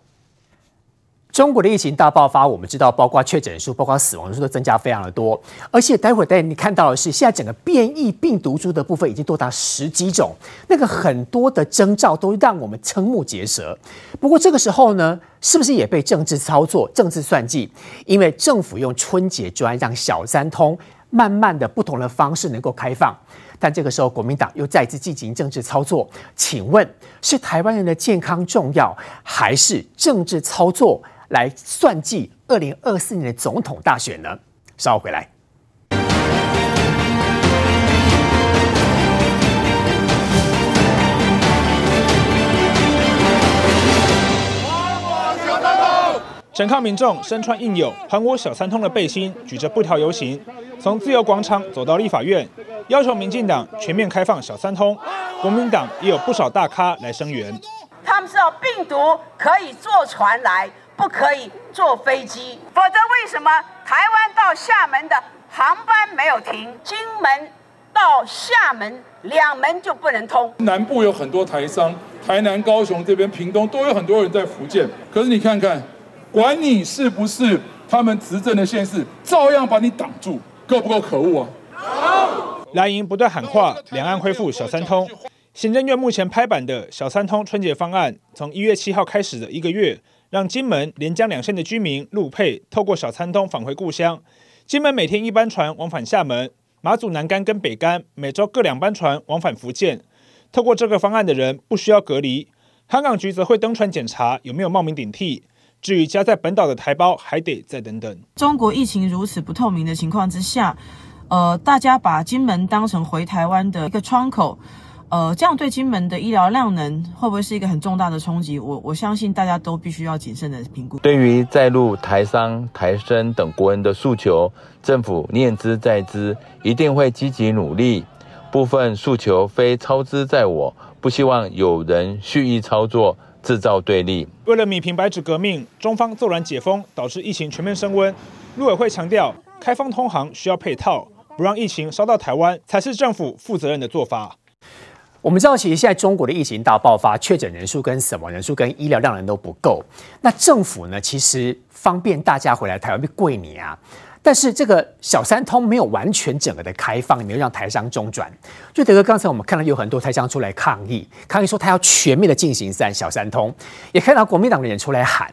中国的疫情大爆发，我们知道，包括确诊数、包括死亡数都增加非常的多，而且待会儿带你看到的是，现在整个变异病毒株的部分已经多达十几种，那个很多的征兆都让我们瞠目结舌。不过这个时候呢，是不是也被政治操作、政治算计？因为政府用春节专让小三通，慢慢的不同的方式能够开放，但这个时候国民党又再次进行政治操作。请问是台湾人的健康重要，还是政治操作？来算计二零二四年的总统大选呢？稍后回来。整抗民众身穿印有“还我小三通”的背心，举着布条游行，从自由广场走到立法院，要求民进党全面开放小三通。国民党也有不少大咖来声援。他们知道病毒可以坐船来。不可以坐飞机，否则为什么台湾到厦门的航班没有停？金门到厦门两门就不能通。南部有很多台商，台南、高雄这边、屏东都有很多人在福建。可是你看看，管你是不是他们执政的县市，照样把你挡住，够不够可恶啊？蓝营不断喊话，两岸恢复小三通。行政院目前拍板的小三通春节方案，从一月七号开始的一个月。让金门、连江两县的居民陆配透过小三通返回故乡。金门每天一班船往返厦门，马祖南竿跟北竿每周各两班船往返福建。透过这个方案的人不需要隔离，航港局则会登船检查有没有冒名顶替。至于家在本岛的台胞，还得再等等。中国疫情如此不透明的情况之下，呃，大家把金门当成回台湾的一个窗口。呃，这样对金门的医疗量能会不会是一个很重大的冲击？我我相信大家都必须要谨慎的评估。对于在陆台商、台生等国人的诉求，政府念之在之，一定会积极努力。部分诉求非操之在我，不希望有人蓄意操作，制造对立。为了米平白纸革命，中方骤然解封，导致疫情全面升温。陆委会强调，开放通航需要配套，不让疫情烧到台湾，才是政府负责任的做法。我们知道，其实现在中国的疫情大爆发，确诊人数跟死亡人数跟医疗量人都不够。那政府呢，其实方便大家回来台湾被贵你啊。但是这个小三通没有完全整个的开放，没有让台商中转。就德哥刚才我们看到有很多台商出来抗议，抗议说他要全面的进行三小三通，也看到国民党的人出来喊。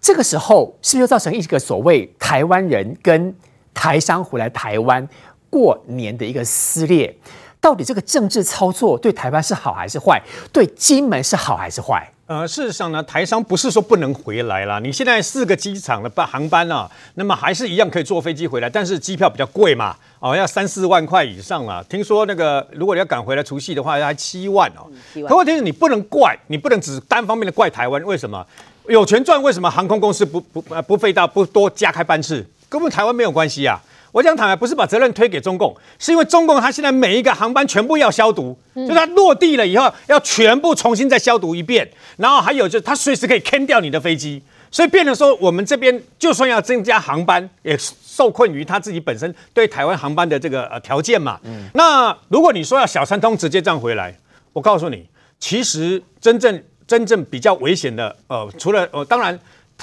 这个时候是不是又造成一个所谓台湾人跟台商回来台湾过年的一个撕裂？到底这个政治操作对台湾是好还是坏？对金门是好还是坏？呃，事实上呢，台商不是说不能回来了。你现在四个机场的班航班啊，那么还是一样可以坐飞机回来，但是机票比较贵嘛，哦，要三四万块以上啊。听说那个如果你要赶回来除夕的话，要七万哦。可问题是你不能怪，你不能只单方面的怪台湾。为什么？有钱赚，为什么航空公司不不呃不费到不多加开班次？跟我们台湾没有关系啊。我讲坦白，不是把责任推给中共，是因为中共他现在每一个航班全部要消毒，嗯、就他落地了以后要全部重新再消毒一遍，然后还有就是他随时可以 can 掉你的飞机，所以变成说，我们这边就算要增加航班，也受困于他自己本身对台湾航班的这个呃条件嘛。嗯，那如果你说要小三通直接这样回来，我告诉你，其实真正真正比较危险的，呃，除了呃，当然。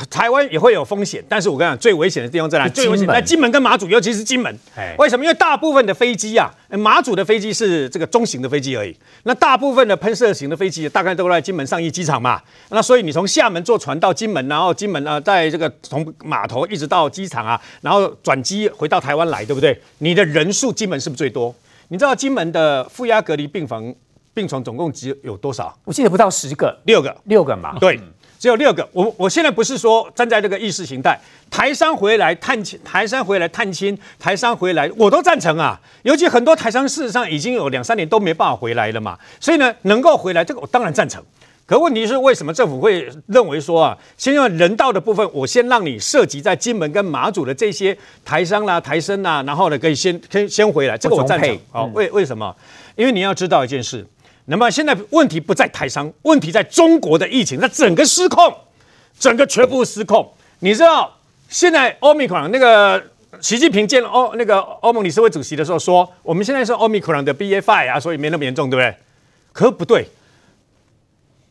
台湾也会有风险，但是我跟你讲，最危险的地方在哪？最危险在金门跟马祖，尤其是金门。为什么？因为大部分的飞机啊，马祖的飞机是这个中型的飞机而已。那大部分的喷射型的飞机，大概都在金门上义机场嘛。那所以你从厦门坐船到金门，然后金门啊，在这个从码头一直到机场啊，然后转机回到台湾来，对不对？你的人数金门是不是最多？你知道金门的负压隔离病房病床总共只有多少？我记得不到十个，六个，六个嘛。对。只有六个，我我现在不是说站在这个意识形态，台商回来探亲，台商回来探亲，台商回来我都赞成啊。尤其很多台商事实上已经有两三年都没办法回来了嘛，所以呢，能够回来这个我当然赞成。可问题是为什么政府会认为说啊，先用人道的部分，我先让你涉及在金门跟马祖的这些台商啦、台生啦，然后呢可以先先先回来，这个我赞成。好，为为什么？因为你要知道一件事。那么现在问题不在台商，问题在中国的疫情，那整个失控，整个全部失控。你知道现在欧米克朗那个习近平见欧那个欧盟理事会主席的时候说，我们现在是欧米克朗的 BA.5 啊，所以没那么严重，对不对？可不对，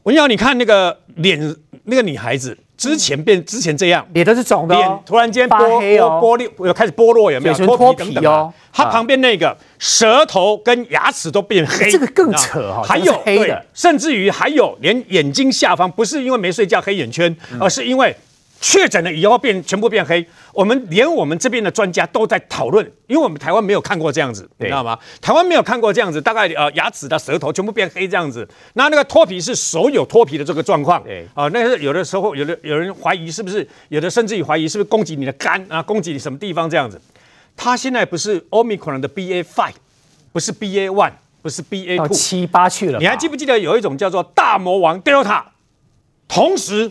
我要你看那个脸，那个女孩子。之前变之前这样，脸都是肿的，脸突然间剥黑哦，剥裂，有开始剥落，有没有脱皮等等哦？它旁边那个舌头跟牙齿都变黑，这个更扯哈，还有黑的，甚至于还有连眼睛下方不是因为没睡觉黑眼圈，而是因为。确诊了以后变全部变黑，我们连我们这边的专家都在讨论，因为我们台湾没有看过这样子，你知道吗？台湾没有看过这样子，大概呃牙齿的舌头全部变黑这样子，那那个脱皮是所有脱皮的这个状况，对啊，那是有的时候有的有人怀疑是不是，有的甚至于怀疑是不是攻击你的肝啊，攻击你什么地方这样子。他现在不是 Omicron 的 BA five，不是 BA one，不是 BA two，七八去了。你还记不记得有一种叫做大魔王 Delta，同时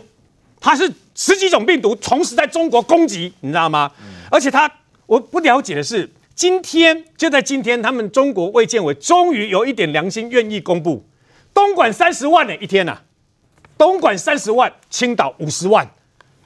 它是。十几种病毒同时在中国攻击，你知道吗？而且他我不了解的是，今天就在今天，他们中国卫健委终于有一点良心，愿意公布，东莞三十万呢一天呐、啊，东莞三十万，青岛五十万，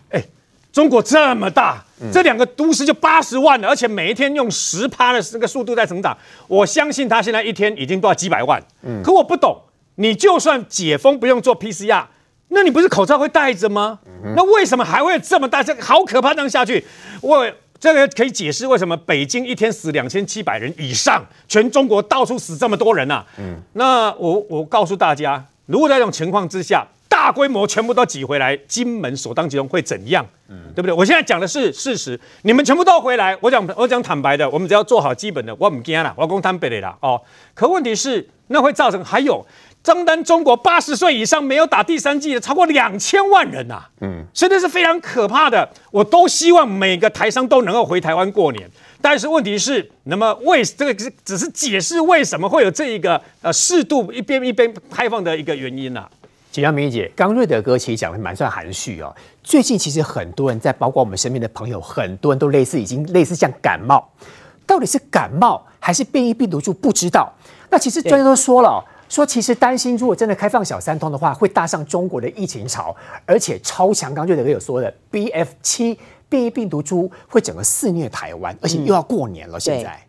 哎，中国这么大，这两个都市就八十万了，而且每一天用十趴的这个速度在成长，我相信他现在一天已经到几百万。嗯，可我不懂，你就算解封不用做 PCR。那你不是口罩会戴着吗？那为什么还会这么大？这个好可怕！这样下去，我这个可以解释为什么北京一天死两千七百人以上，全中国到处死这么多人呐、啊？嗯，那我我告诉大家，如果在这种情况之下，大规模全部都挤回来，金门首当其冲会怎样？嗯，对不对？我现在讲的是事实，你们全部都回来，我讲我讲坦白的，我们只要做好基本的，我唔惊了，我讲坦白的啦哦。可问题是，那会造成还有。张单中国八十岁以上没有打第三剂的超过两千万人呐，嗯，真的是非常可怕的。我都希望每个台商都能够回台湾过年，但是问题是，那么为这个只只是解释为什么会有这一个呃适度一边一边开放的一个原因呐、啊。简阳明姐，刚瑞德哥其实讲的蛮算含蓄哦。最近其实很多人在，包括我们身边的朋友，很多人都类似已经类似像感冒，到底是感冒还是变异病毒株不知道。那其实专家都说了。说其实担心，如果真的开放小三通的话，会搭上中国的疫情潮，而且超强，刚就德哥有说的 BF 七变异病毒株会整个肆虐台湾，而且又要过年了，现在。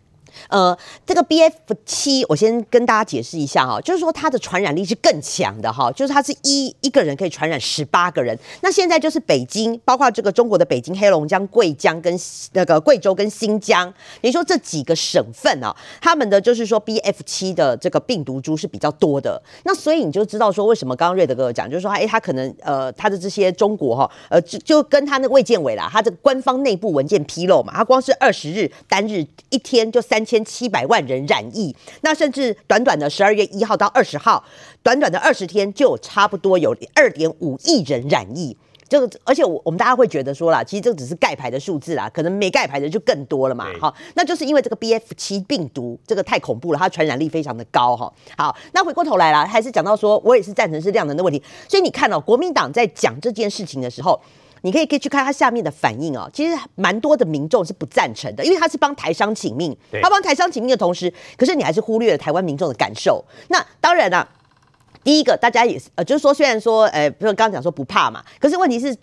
呃，这个 BF 七，我先跟大家解释一下哈，就是说它的传染力是更强的哈，就是它是一一个人可以传染十八个人。那现在就是北京，包括这个中国的北京、黑龙江、贵江跟那个贵州跟新疆，你说这几个省份啊，他们的就是说 BF 七的这个病毒株是比较多的。那所以你就知道说，为什么刚刚瑞德哥讲，就是说，哎，他可能呃，他的这些中国哈，呃，就就跟他那卫健委啦，他这个官方内部文件披露嘛，他光是二十日单日一天就三千。千七百万人染疫，那甚至短短的十二月一号到二十号，短短的二十天就差不多有二点五亿人染疫。这个，而且我我们大家会觉得说啦，其实这只是盖牌的数字啦，可能没盖牌的就更多了嘛。好，那就是因为这个 BF 七病毒这个太恐怖了，它传染力非常的高哈。好，那回过头来啦，还是讲到说我也是赞成是量能的问题。所以你看到、哦、国民党在讲这件事情的时候。你可以可以去看他下面的反应哦，其实蛮多的民众是不赞成的，因为他是帮台商请命，他帮台商请命的同时，可是你还是忽略了台湾民众的感受。那当然了、啊，第一个大家也是呃，就是说虽然说呃，比如刚刚讲说不怕嘛，可是问题是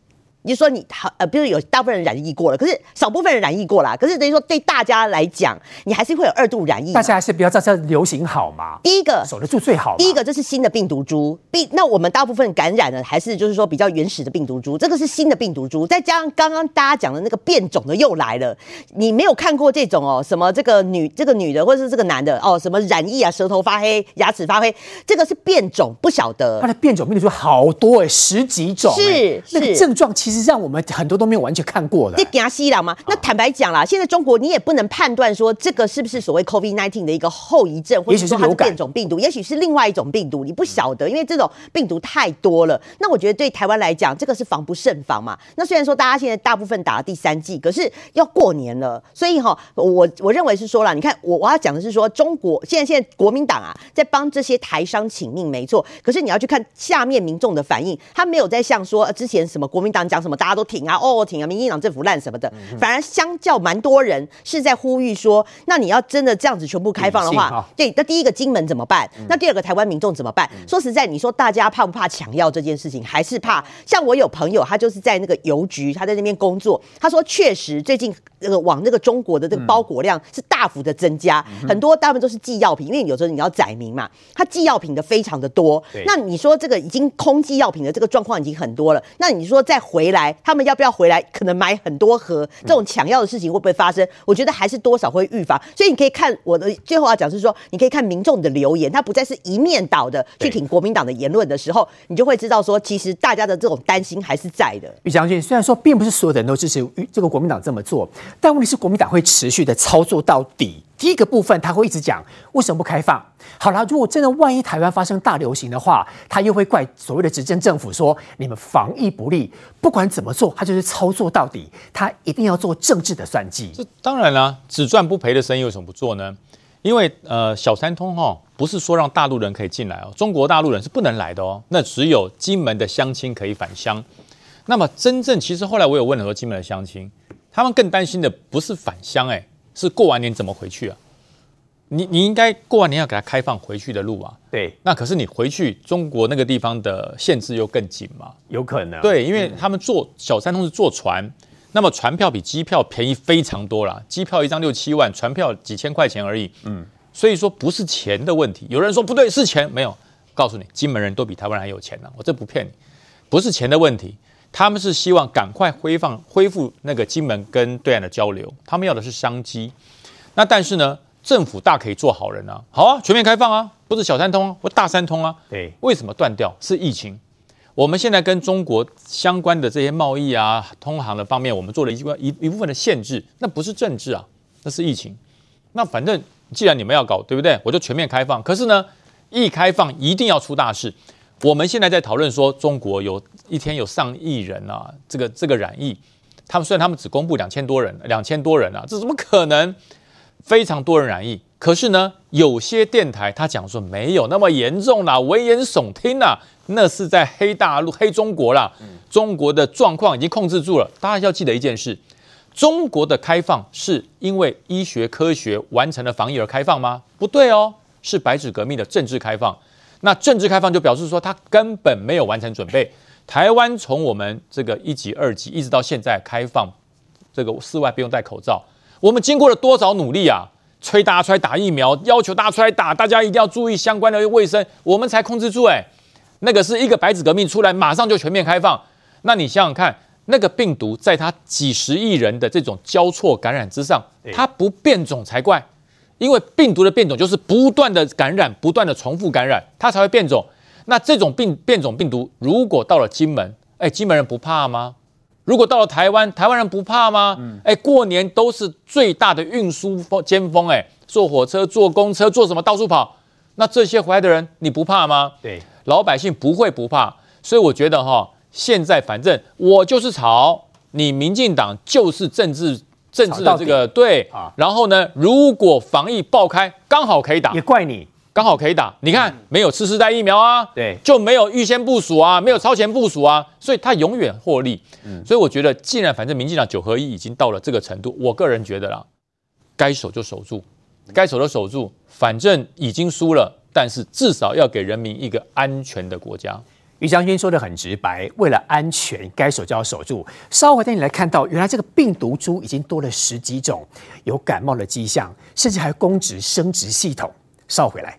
你就说你好呃，比如有大部分人染疫过了，可是少部分人染疫过了，可是等于说对大家来讲，你还是会有二度染疫。大家还是不要在这流行好吗？第一个守得住最好。第一个这是新的病毒株，病那我们大部分感染的还是就是说比较原始的病毒株，这个是新的病毒株，再加上刚刚大家讲的那个变种的又来了，你没有看过这种哦，什么这个女这个女的或者是这个男的哦，什么染疫啊，舌头发黑，牙齿发黑，这个是变种，不晓得。它的变种病毒株好多哎，十几种，是那个症状其实让我们很多都没有完全看过的。你给他吸了吗？那坦白讲啦，现在中国你也不能判断说这个是不是所谓 COVID nineteen 的一个后遗症，或者说它是变种病毒，也许是另外一种病毒，你不晓得，因为这种病毒太多了。那我觉得对台湾来讲，这个是防不胜防嘛。那虽然说大家现在大部分打了第三剂，可是要过年了，所以哈，我我认为是说了，你看我我要讲的是说，中国现在现在国民党啊，在帮这些台商请命，没错。可是你要去看下面民众的反应，他没有在像说之前什么国民党讲什么大家都挺啊，哦挺啊，民进党政府烂什么的，反而相较蛮多人是在呼吁说，那你要真的这样子全部开放的话，对，那第一个金门怎么办？那第二个台湾民众怎么办？说实在，你说大家怕不怕抢药这件事情，还是怕？像我有朋友，他就是在那个邮局，他在那边工作，他说确实最近那个往那个中国的这个包裹量是大幅的增加，很多大部分都是寄药品，因为有时候你要载明嘛，他寄药品的非常的多。那你说这个已经空寄药品的这个状况已经很多了，那你说再回来，他们要不要回来？可能买很多盒，这种抢药的事情会不会发生？我觉得还是多少会预防。所以你可以看我的最后要讲是说，你可以看民众的留言，他不再是一面倒的去挺国民党的言论的时候，你就会知道说，其实大家的这种担心还是在的。于将军，虽然说并不是所有的人都支持这个国民党这么做，但问题是国民党会持续的操作到底。第一个部分，他会一直讲为什么不开放。好了，如果真的万一台湾发生大流行的话，他又会怪所谓的执政政府说你们防疫不力。不管怎么做，他就是操作到底，他一定要做政治的算计。这当然了，只赚不赔的生意为什么不做呢？因为呃，小三通哈、哦，不是说让大陆人可以进来哦，中国大陆人是不能来的哦，那只有金门的乡亲可以返乡。那么真正其实后来我有问很多金门的乡亲，他们更担心的不是返乡哎。是过完年怎么回去啊？你你应该过完年要给他开放回去的路啊。对，那可是你回去中国那个地方的限制又更紧嘛？有可能。对，因为他们坐小三通是坐船，那么船票比机票便宜非常多啦，机票一张六七万，船票几千块钱而已。嗯，所以说不是钱的问题。有人说不对，是钱没有？告诉你，金门人都比台湾人还有钱呢、啊，我这不骗你，不是钱的问题。他们是希望赶快恢放恢复那个金门跟对岸的交流，他们要的是商机。那但是呢，政府大可以做好人啊，好啊，全面开放啊，不是小三通啊，或大三通啊。对，为什么断掉？是疫情。我们现在跟中国相关的这些贸易啊、通航的方面，我们做了一一一部分的限制，那不是政治啊，那是疫情。那反正既然你们要搞，对不对？我就全面开放。可是呢，一开放一定要出大事。我们现在在讨论说，中国有一天有上亿人啊，这个这个染疫，他们虽然他们只公布两千多人，两千多人啊，这怎么可能？非常多人染疫，可是呢，有些电台他讲说没有那么严重啦，危言耸听啦，那是在黑大陆、黑中国啦。中国的状况已经控制住了。大家要记得一件事：中国的开放是因为医学科学完成了防疫而开放吗？不对哦，是白纸革命的政治开放。那政治开放就表示说，他根本没有完成准备。台湾从我们这个一级、二级一直到现在开放，这个室外不用戴口罩，我们经过了多少努力啊？催大家出来打疫苗，要求大家出来打，大家一定要注意相关的卫生，我们才控制住。哎，那个是一个白纸革命出来，马上就全面开放。那你想想看，那个病毒在它几十亿人的这种交错感染之上，它不变种才怪。因为病毒的变种就是不断的感染，不断的重复感染，它才会变种。那这种病变种病毒如果到了金门，哎，金门人不怕吗？如果到了台湾，台湾人不怕吗？哎，过年都是最大的运输尖峰，哎，坐火车、坐公车、坐什么到处跑。那这些回来的人，你不怕吗？对，老百姓不会不怕。所以我觉得哈，现在反正我就是吵，你民进党就是政治。政治的这个对啊，然后呢，如果防疫爆开，刚好可以打，也怪你，刚好可以打。你看，没有次世代疫苗啊，对，就没有预先部署啊，没有超前部署啊，所以他永远获利。嗯，所以我觉得，既然反正民进党九合一已经到了这个程度，我个人觉得啦，该守就守住，该守的守住，反正已经输了，但是至少要给人民一个安全的国家。于将军说的很直白，为了安全，该守就要守住。稍后带你来看到，原来这个病毒株已经多了十几种，有感冒的迹象，甚至还攻击生殖系统。稍回来。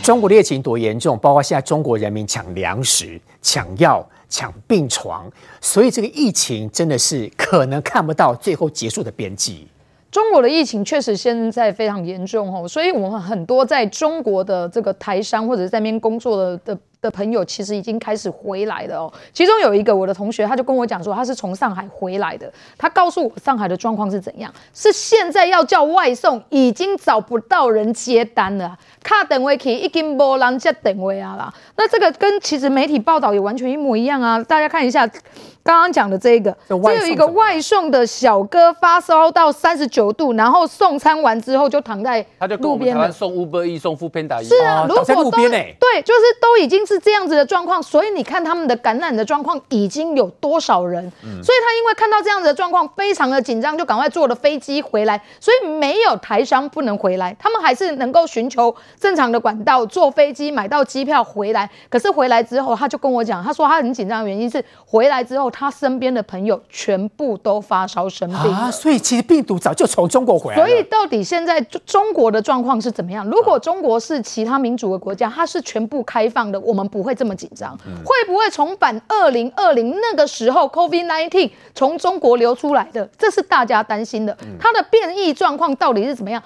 中国的疫情多严重，包括现在中国人民抢粮食、抢药。抢病床，所以这个疫情真的是可能看不到最后结束的边际。中国的疫情确实现在非常严重哦，所以我们很多在中国的这个台商或者在那边工作的的。的朋友其实已经开始回来了哦。其中有一个我的同学，他就跟我讲说，他是从上海回来的。他告诉我上海的状况是怎样，是现在要叫外送，已经找不到人接单了。卡等位可以已经没人接等位啊啦。那这个跟其实媒体报道也完全一模一样啊。大家看一下。刚刚讲的这一个，这有一个外送的小哥发烧到三十九度，然后送餐完之后就躺在路边了。送 Uber E 送 Foodpanda 是啊，如果在路边对，就是都已经是这样子的状况，所以你看他们的感染的状况已经有多少人？嗯、所以他因为看到这样子的状况，非常的紧张，就赶快坐了飞机回来。所以没有台商不能回来，他们还是能够寻求正常的管道坐飞机买到机票回来。可是回来之后，他就跟我讲，他说他很紧张的原因是回来之后。他身边的朋友全部都发烧生病啊，所以其实病毒早就从中国回来了。所以到底现在中国的状况是怎么样？如果中国是其他民主的国家，它是全部开放的，我们不会这么紧张。会不会重返二零二零那个时候 COVID nineteen 从中国流出来的？这是大家担心的。它的变异状况到底是怎么样？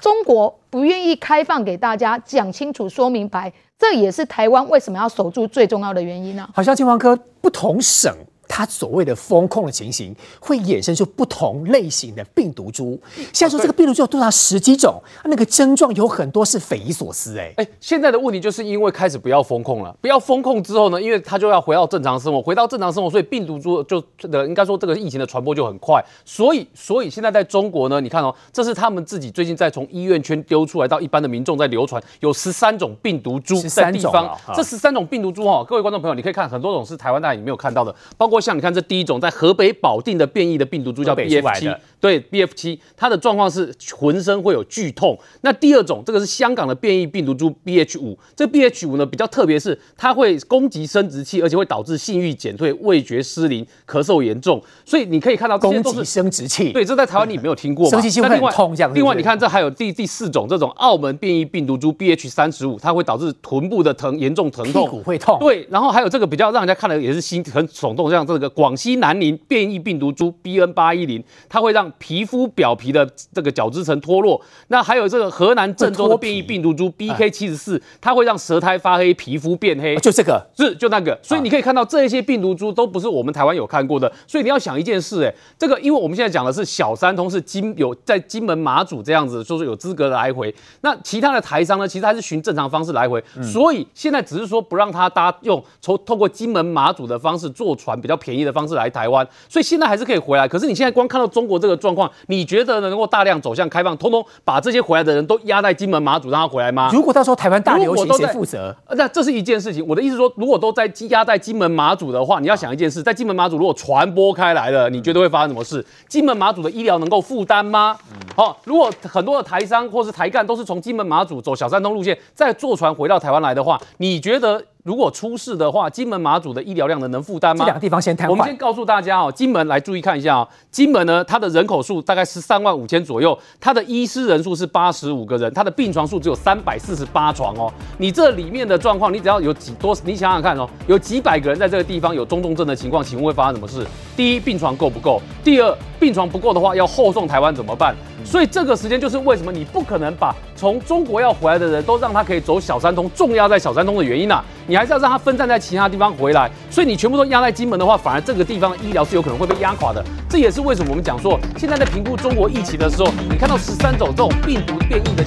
中国不愿意开放给大家讲清楚、说明白，这也是台湾为什么要守住最重要的原因呢？好像金黄科不同省。它所谓的封控的情形，会衍生出不同类型的病毒株。现在说这个病毒株有多少十几种，那个症状有很多是匪夷所思、欸。哎哎，现在的问题就是因为开始不要封控了，不要封控之后呢，因为它就要回到正常生活，回到正常生活，所以病毒株就的应该说这个疫情的传播就很快。所以所以现在在中国呢，你看哦，这是他们自己最近在从医院圈丢出来到一般的民众在流传，有十三种病毒株在地方。这十三种病毒株哈，各位观众朋友，你可以看很多种是台湾大家也没有看到的，包括。像你看，这第一种在河北保定的变异的病毒株叫 BF 七，对 BF 七，它的状况是浑身会有剧痛。那第二种，这个是香港的变异病毒株 BH 五，这 BH 五呢比较特别，是它会攻击生殖器，而且会导致性欲减退、味觉失灵、咳嗽严重。所以你可以看到这些都是攻击生殖器，对，这在台湾你没有听过吗？生殖器会很痛这样。另外，你看这还有第第四种，这种澳门变异病毒株 BH 三十五，它会导致臀部的疼严重疼痛，屁股会痛。对，然后还有这个比较让人家看了也是心很耸动，像这个广西南宁变异病毒株 BN 八一零，它会让皮肤表皮的这个角质层脱落。那还有这个河南郑州的变异病毒株 BK 七十四，它会让舌苔发黑、皮肤变黑。就这个是就那个，所以你可以看到这些病毒株都不是我们台湾有看过的。所以你要想一件事，哎，这个因为我们现在讲的是小三通是金有在金门马祖这样子，就是有资格的来回。那其他的台商呢，其实还是循正常方式来回。所以现在只是说不让他搭用从透过金门马祖的方式坐船比较便宜的方式来台湾，所以现在还是可以回来。可是你现在光看到中国这个状况，你觉得能够大量走向开放，通通把这些回来的人都压在金门马祖让他回来吗？如果到时候台湾大流行，谁负责？那这是一件事情。我的意思说，如果都在压在金门马祖的话，你要想一件事，在金门马祖如果传播开来了，你觉得会发生什么事？金门马祖的医疗能够负担吗？好、嗯，如果很多的台商或是台干都是从金门马祖走小三通路线，再坐船回到台湾来的话，你觉得？如果出事的话，金门马祖的医疗量能能负担吗？这两个地方先谈。我们先告诉大家哦，金门来注意看一下哦，金门呢，它的人口数大概十三万五千左右，它的医师人数是八十五个人，它的病床数只有三百四十八床哦。你这里面的状况，你只要有几多，你想想看哦，有几百个人在这个地方有中重症的情况，请问会发生什么事？第一，病床够不够？第二，病床不够的话，要后送台湾怎么办？所以这个时间就是为什么你不可能把从中国要回来的人都让他可以走小三通，重压在小三通的原因呐、啊，你还是要让他分散在其他地方回来。所以你全部都压在金门的话，反而这个地方的医疗是有可能会被压垮的。这也是为什么我们讲说，现在在评估中国疫情的时候，你看到十三种这种病毒变异的。